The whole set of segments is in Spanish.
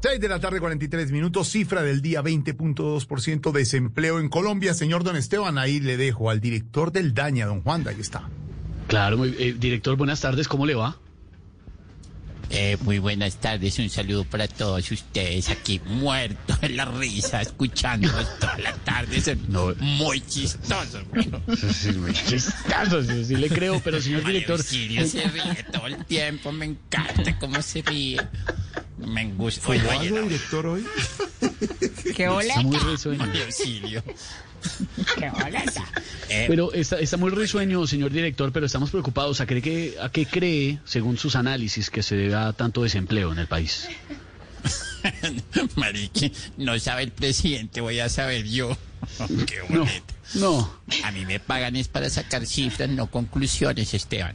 6 de la tarde, 43 minutos, cifra del día 20.2% desempleo en Colombia. Señor Don Esteban, ahí le dejo al director del DAña, don Juan, ahí está. Claro, muy- eh, director, buenas tardes, ¿cómo le va? Eh, muy buenas tardes, un saludo para todos ustedes aquí muertos en la risa, escuchándonos toda la tarde, son No. muy chistosos. bueno. Sí, muy chistoso, sí, sí le creo, pero señor Mario director, Auxilio se ríe todo el tiempo, me encanta cómo se ríe. Me gusta. Oye, no, director, hoy? ¿Qué hola? está muy risueño. ¿Qué hola? Eh, Pero está, está muy risueño, señor director, pero estamos preocupados. ¿A, cree que, ¿A qué cree, según sus análisis, que se debe a tanto desempleo en el país? Marique, no sabe el presidente, voy a saber yo. Qué No, bonito. no. A mí me pagan es para sacar cifras, no conclusiones, Esteban.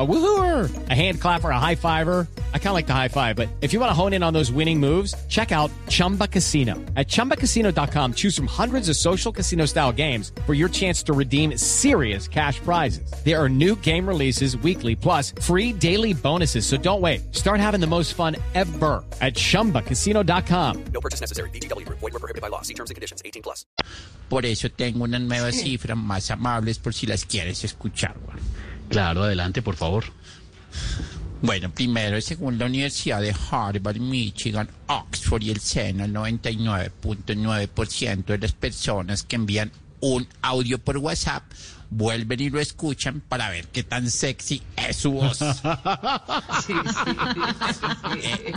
A woohooer, a hand clapper, a high fiver. I kind of like the high five, but if you want to hone in on those winning moves, check out Chumba Casino. At ChumbaCasino.com, choose from hundreds of social casino style games for your chance to redeem serious cash prizes. There are new game releases weekly, plus free daily bonuses. So don't wait. Start having the most fun ever at ChumbaCasino.com. No purchase necessary. BGW. Void were prohibited by law. See terms and conditions. 18 plus. Por eso tengo unas nuevas cifras más amables por si las quieres escuchar. güey. Claro, adelante, por favor. Bueno, primero, según la Universidad de Harvard, Michigan, Oxford y el SENA, el 99.9% de las personas que envían un audio por WhatsApp vuelven y lo escuchan para ver qué tan sexy es su voz. Eh,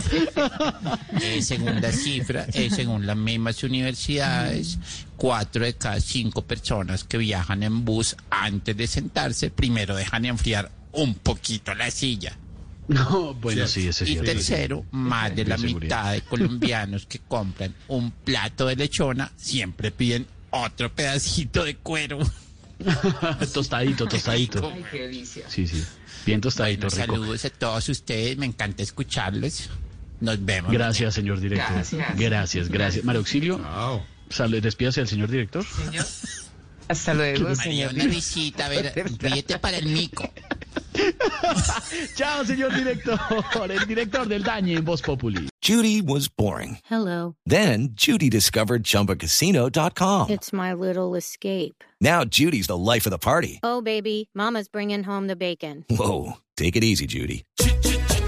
eh, segunda cifra, eh, según las mismas universidades, cuatro de cada cinco personas que viajan en bus antes de sentarse, primero dejan enfriar un poquito la silla. No, bueno, sí, ese es Y cierto. tercero, más de la mitad de colombianos que compran un plato de lechona siempre piden otro pedacito de cuero. tostadito, tostadito. Sí, sí. Bien tostadito, Bueno, rico. saludos a todos ustedes, me encanta escucharlos. Nos vemos. Gracias, señor director. Gracias, gracias. María Auxilio, sal- despídase al señor director. Hasta luego, señor. una risita, a ver, ríete para el mico. Chao, señor director. El director del Dañe en Voz Populi. Judy was boring. Hello. Then Judy discovered ChumbaCasino.com. It's my little escape. Now Judy's the life of the party. Oh, baby, Mama's bringing home the bacon. Whoa, take it easy, Judy.